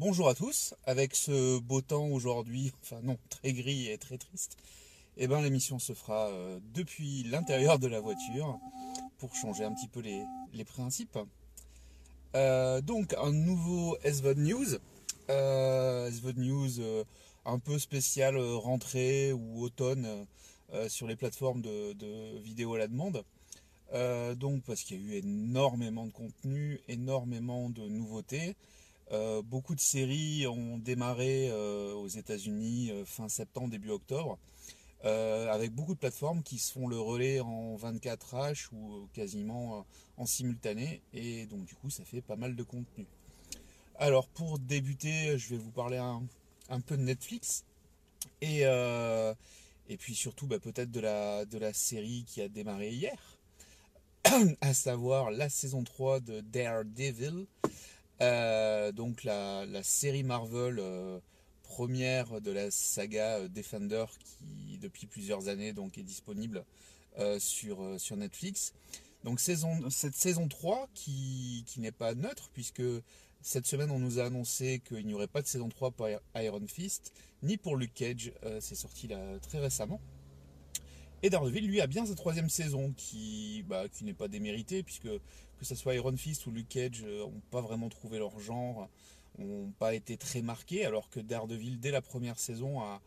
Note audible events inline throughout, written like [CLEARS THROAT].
Bonjour à tous, avec ce beau temps aujourd'hui, [LAUGHS] enfin non, très gris et très triste, eh ben, l'émission se fera euh, depuis l'intérieur de la voiture pour changer un petit peu les, principes. Euh, donc un nouveau SVOD News, euh, SVOD News un peu spécial rentrée ou automne sur les plateformes de, de vidéo à la demande. Donc parce qu'il y a eu énormément de contenu, énormément de nouveautés. Euh, beaucoup de séries ont démarré euh, aux États-Unis euh, fin septembre, début octobre, avec beaucoup de plateformes qui se font le relais en 24H ou quasiment en simultané, et donc du coup ça fait pas mal de contenu. Alors pour débuter, je vais vous parler un, peu de Netflix et, puis surtout bah, peut-être de la série qui a démarré hier, [CLEARS THROAT] à savoir la saison 3 de Daredevil. Euh, donc la, série Marvel euh, première de la saga euh, Defender qui depuis plusieurs années donc est disponible sur, sur Netflix. Donc cette saison 3 qui, qui n'est pas neutre puisque cette semaine on nous a annoncé qu'il n'y aurait pas de saison 3 pour Iron Fist ni pour Luke Cage, c'est sorti très récemment. Et Daredevil, lui, a bien sa troisième saison, qui, bah, qui n'est pas déméritée, puisque que ce soit Iron Fist ou Luke Cage euh, ont pas vraiment trouvé leur genre, ont pas été très marqués, alors que Daredevil, dès la première saison, a,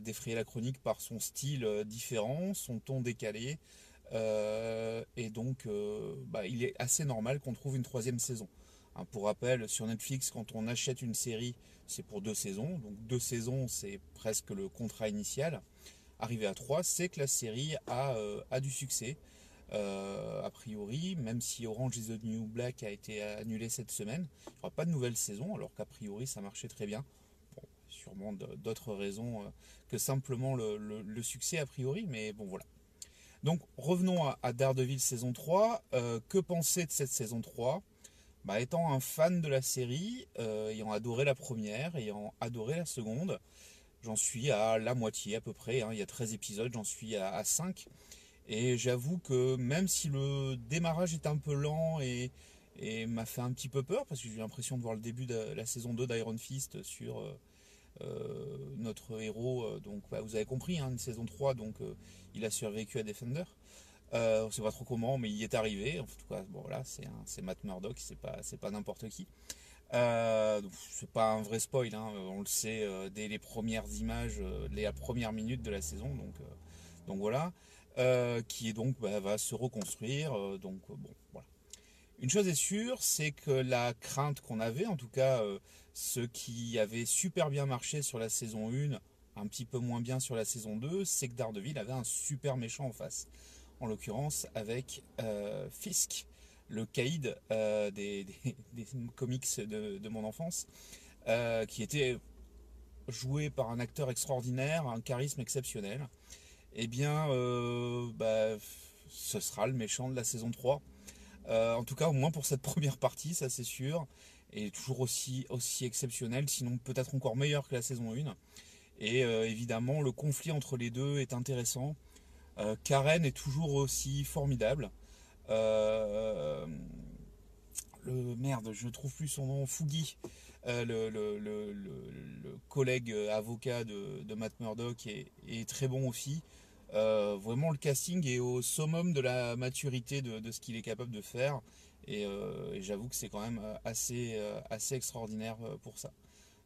défrayé la chronique par son style euh, différent, son ton décalé, euh, et donc euh, bah, il est assez normal qu'on trouve une troisième saison. Hein, pour rappel, sur Netflix, quand on achète une série, c'est pour deux saisons, donc deux saisons, c'est presque le contrat initial. Arrivé à 3, c'est que la série a, euh, a du succès. Euh, a priori, même si Orange is the New Black a été annulé cette semaine, il n'y aura pas de nouvelle saison, alors qu'a priori ça marchait très bien. Sûrement d'autres raisons euh, que simplement le, succès a priori, mais bon voilà. Donc revenons à, Daredevil saison 3. Euh, que penser de cette saison 3 bah, Étant un fan de la série, ayant adoré la première, ayant adoré la seconde, J'en suis à la moitié à peu près. Hein. Il y a 13 épisodes, j'en suis à, à 5. Et j'avoue que même si le démarrage est un peu lent et, m'a fait un petit peu peur, parce que j'ai l'impression de voir le début de la saison 2 d'Iron Fist sur euh, euh, notre héros. Euh, donc bah, vous avez compris, hein, une saison 3, donc il a survécu à Defender. Euh, on sait pas trop comment, mais il est arrivé. En tout cas, bon voilà, c'est Matt Murdock, c'est pas, pas n'importe qui. Euh, c'est pas un vrai spoil, hein, on le sait dès les premières images, euh, les premières minutes de la saison, donc, donc voilà, euh, qui donc bah, va se reconstruire, euh, donc bon voilà. Une chose est sûre, c'est que la crainte qu'on avait, en tout cas ce qui avait super bien marché sur la saison 1, un petit peu moins bien sur la saison 2, c'est que Daredevil avait un super méchant en face, en l'occurrence avec Fisk le caïd euh, [LAUGHS] des, comics de, de, mon enfance, euh, qui était joué par un acteur extraordinaire, un charisme exceptionnel. Eh bien, euh, bah, ce sera le méchant de la saison 3. Euh, en tout cas, au moins pour cette [LAUGHS] première partie, ça c'est sûr. Et toujours aussi, exceptionnel, sinon peut-être encore meilleur que la saison 1. Et euh, évidemment, le conflit entre les deux est intéressant. Karen est toujours aussi formidable. Le merde, je ne trouve plus son nom, Fougi, euh, le, collègue avocat de, Matt Murdock est, très bon aussi. Euh, vraiment, le casting est au summum de la maturité de, ce qu'il est capable de faire. Et, euh, j'avoue que c'est quand même assez, extraordinaire pour ça.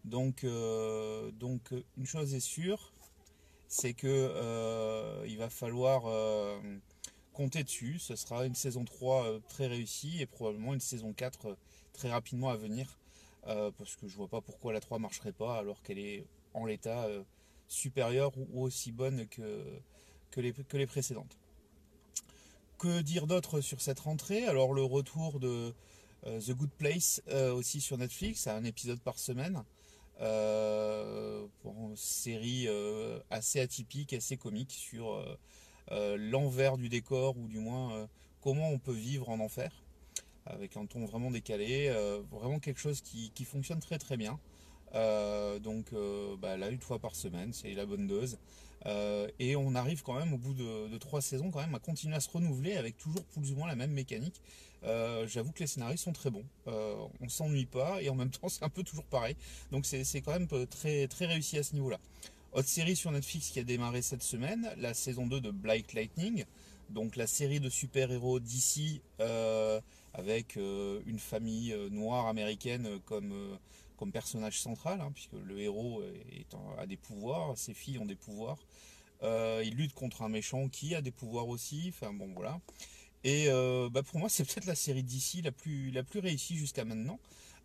Donc, euh, donc une chose est sûre, c'est que euh, il va falloir compter dessus. Ce sera une saison 3 euh, très réussie et probablement une saison 4 euh, très rapidement à venir. Euh, parce que je vois pas pourquoi la 3 marcherait pas alors qu'elle est en l'état euh, supérieure ou, aussi bonne que, que, les, que les précédentes. Que dire d'autre sur cette rentrée? Alors le retour de euh, The Good Place euh, aussi sur Netflix, à un épisode par semaine. Bon, série assez atypique, assez comique sur l'envers du décor ou du moins comment on peut vivre en enfer avec un ton vraiment décalé, euh, vraiment quelque chose qui, fonctionne très très bien. donc bah, là, une fois par semaine, c'est la bonne dose. et on arrive quand même au bout de, trois saisons quand même à continuer à se renouveler avec toujours plus ou moins la même mécanique. J'avoue que les scénarios sont très bons. on s'ennuie pas et en même temps [LAUGHS] c'est un peu toujours pareil. Donc c'est quand même très, très réussi à ce niveau-là. Autre série sur Netflix qui a démarré cette semaine, la saison 2 de Black Lightning, donc la série de super-héros d'ici euh, avec euh, une famille euh, noire américaine comme, comme personnage central, hein, puisque le héros a des pouvoirs, ses filles ont des pouvoirs. il lutte contre un méchant qui a des pouvoirs aussi, enfin bon voilà. Et bah, pour moi c'est peut-être la série d'ici la plus, la plus réussie jusqu'à maintenant.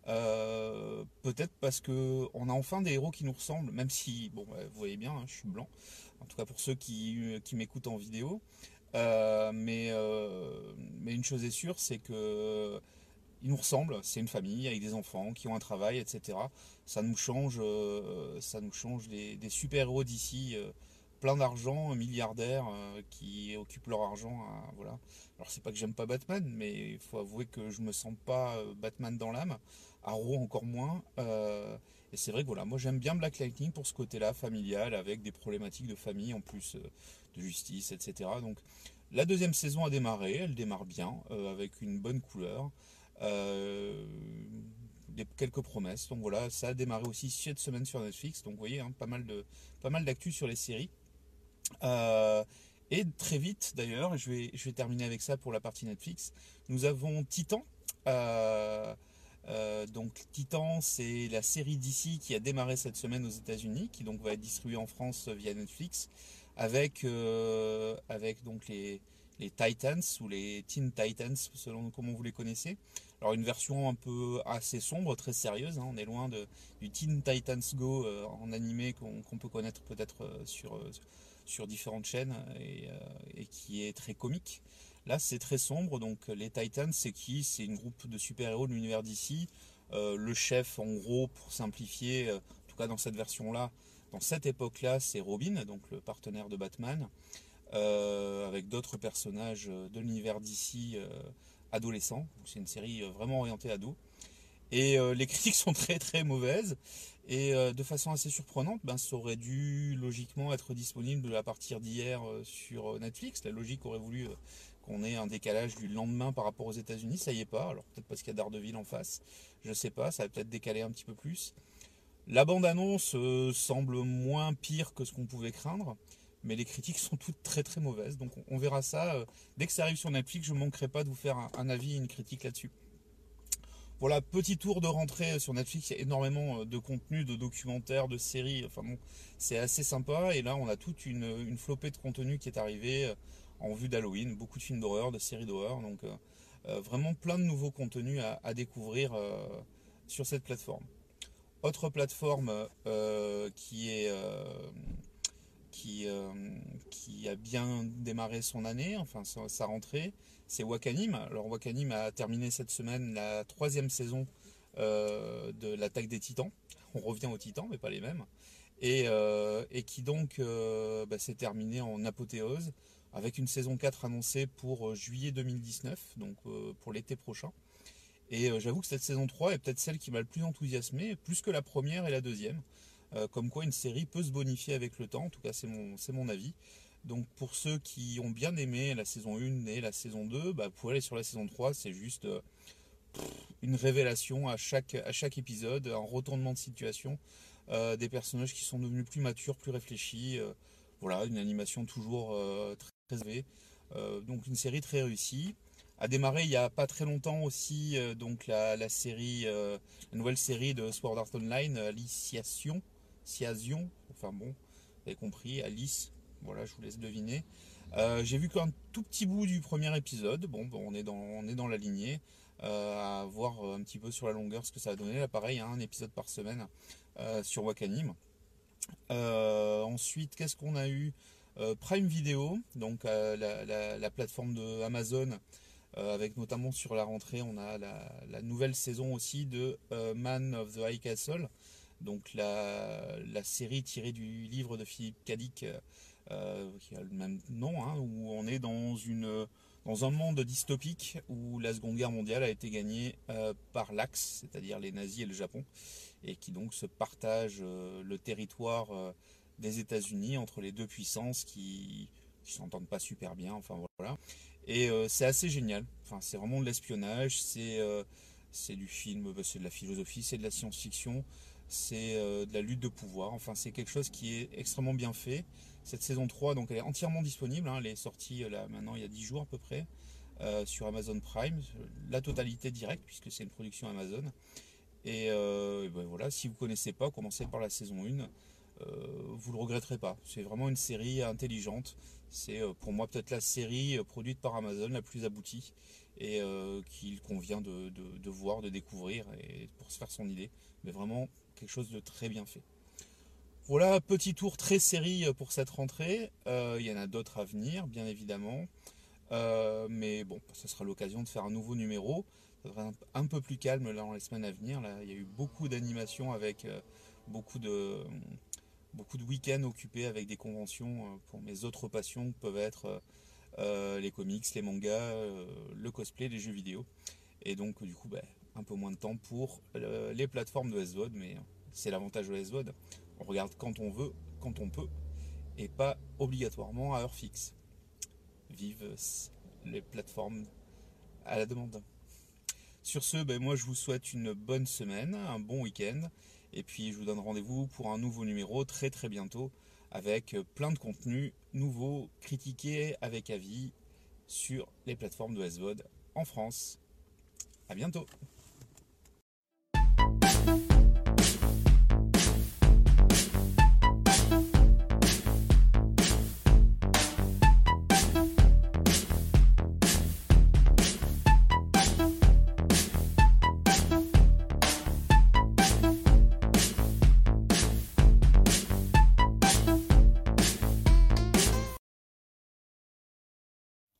Euh, peut-être parce que on a enfin des héros qui nous ressemblent, même si, bon, vous voyez bien, hein, je suis blanc. En tout cas pour ceux qui, qui m'écoutent en vidéo. Euh, mais, euh, mais une chose est sûre, c'est que ils nous ressemblent. C'est une famille avec des enfants qui ont un travail, etc. Ça nous change, ça nous change des, des super héros d'ici plein d'argent, milliardaires qui occupent leur argent. voilà. Alors c'est pas que j'aime pas Batman, mais il faut avouer que je me sens pas Batman dans l'âme. Arrow encore moins. Euh, et c'est vrai que voilà, moi j'aime bien Black Lightning pour ce côté-là, familial, avec des problématiques de famille en plus euh, de justice, etc. Donc la deuxième saison a démarré, elle démarre bien, euh, avec une bonne couleur. des, quelques promesses. Donc voilà, ça a démarré aussi cette semaine sur Netflix. Donc vous voyez, hein, pas mal de pas mal d'actu sur les séries. et très vite d'ailleurs, je vais, je vais terminer avec ça pour la partie Netflix. Nous avons Titan. Euh, donc Titan, c'est la série d'ici qui a démarré cette semaine aux États-Unis, qui donc va être distribuée en France via Netflix, avec, euh, avec donc les, les Titans ou les Teen Titans, selon comment vous les connaissez. Alors une version un peu assez sombre, très sérieuse. Hein. on est loin de, du Teen Titans Go euh, en animé qu'on peut connaître peut-être sur, sur différentes chaînes et, et, qui est très comique. Là, c'est très sombre. Donc, les Titans, c'est qui? C'est une groupe de super-héros de l'univers d'ici. Euh, le chef, en gros, pour simplifier, euh, en tout cas dans cette version-là, dans cette époque-là, c'est Robin, donc le partenaire de Batman, euh, avec d'autres personnages de l'univers d'ici adolescents. C'est une série vraiment orientée ado. Et les [LAUGHS] critiques sont très très mauvaises. Et de façon assez surprenante, ben, ça aurait dû logiquement être disponible à partir d'hier sur Netflix. La logique aurait voulu qu'on ait un décalage du lendemain par rapport aux États-Unis, ça y est pas. Alors peut-être parce qu'il y a Daredevil en face, je sais pas, ça va peut-être décaler un petit peu plus. La bande-annonce euh, semble moins pire que ce qu'on pouvait craindre, mais les critiques sont toutes très très mauvaises. Donc on, verra ça. Euh, dès que ça arrive sur Netflix, je ne manquerai pas de vous faire un, avis et une critique là-dessus. Voilà, petit tour de rentrée sur Netflix. Il y a énormément euh, de contenu, de documentaires, de séries. Enfin bon, c'est assez sympa. Et là, on a toute une, flopée de contenu qui est arrivée en vue d'Halloween, beaucoup de films d'horreur, de séries d'horreur, donc euh, euh, vraiment plein de nouveaux contenus à, découvrir euh, sur cette plateforme. Autre plateforme qui est qui, qui, a bien démarré son année, enfin sa, rentrée, c'est Wakanim. Alors Wakanim a terminé cette semaine la troisième saison de l'attaque des titans. On revient aux titans, mais pas les mêmes. Et, qui donc bah, s'est terminé en apothéose avec une saison 4 annoncée pour euh, juillet 2019, donc euh, pour l'été prochain. Et euh, j'avoue que cette saison 3 est peut-être celle qui m'a le plus enthousiasmé, plus que la première et la deuxième. comme quoi une série peut se bonifier avec le temps, en tout cas c'est mon, mon avis. Donc pour ceux qui ont bien aimé la saison 1 et la saison 2, bah, pour aller sur la saison 3, c'est juste une révélation à chaque, à chaque épisode, un retournement de situation, des personnages qui sont devenus plus matures, plus réfléchis. voilà, une animation toujours très euh, donc une série très réussie. A démarré il n'y a pas très longtemps aussi euh, donc la, série, euh, la nouvelle série de Sword Art Online, Aliciation, enfin bon, vous avez compris, Alice, voilà, je vous laisse deviner. J'ai vu qu'un tout petit bout du premier épisode, bon, on, est dans, on est dans la lignée, à voir un petit peu sur la longueur ce que ça a donné. Là, pareil, hein, un épisode par semaine sur Wakanim. ensuite, qu'est-ce qu'on a eu? Euh, Prime Video, donc euh, la, plateforme de Amazon, euh, avec notamment sur la rentrée, on a la, nouvelle saison aussi de Man of the High Castle, donc la, série tirée du livre de Philippe Cadic, qui a le même nom, hein, où on est dans une dans un monde dystopique où la Seconde Guerre mondiale a été gagnée par l'Axe, c'est-à-dire les nazis et le Japon. et qui donc se partagent le territoire des États-Unis entre les deux puissances qui qui s'entendent pas super bien. Enfin voilà. Et c'est assez génial. Enfin c'est vraiment de l'espionnage. C'est c'est du film, bah, c'est de la philosophie, c'est de la science-fiction, c'est de la lutte de pouvoir. Enfin c'est quelque chose qui est extrêmement bien fait. Cette saison 3, donc elle est entièrement disponible. Hein. elle est sortie là maintenant il y a 10 jours à peu près. Euh, sur Amazon Prime, la totalité directe, puisque c'est une production Amazon. Et, euh, ben voilà, si vous ne connaissez pas, commencez par la saison 1. Euh, vous ne le regretterez pas. C'est vraiment une série intelligente. C'est pour moi peut-être la série produite par Amazon la plus aboutie et qu'il convient de, voir, de découvrir et pour se faire son idée. Mais vraiment quelque chose de très bien fait. Voilà, petit tour très série pour cette rentrée. Il y en a d'autres à venir, bien évidemment. Euh, mais bon, ce sera l'occasion de faire un nouveau numéro. Ça sera un, peu plus calme dans les semaines à venir. Là, il y a eu beaucoup d'animations avec euh, beaucoup de beaucoup de week-ends occupés avec des conventions euh, pour mes autres passions peuvent être les comics, les mangas, le cosplay, les jeux vidéo. Et donc du coup, bah, un peu moins de temps pour les plateformes de SVOD, mais c'est l'avantage de SVOD. On regarde quand on veut, quand on peut, et pas obligatoirement à heure fixe vive les plateformes à la demande. Sur ce, ben moi je vous souhaite une bonne semaine, un bon week-end, et puis je vous donne rendez-vous pour un nouveau numéro très très bientôt avec plein de contenus nouveaux, critiqués avec avis sur les plateformes de SVOD en France. A bientôt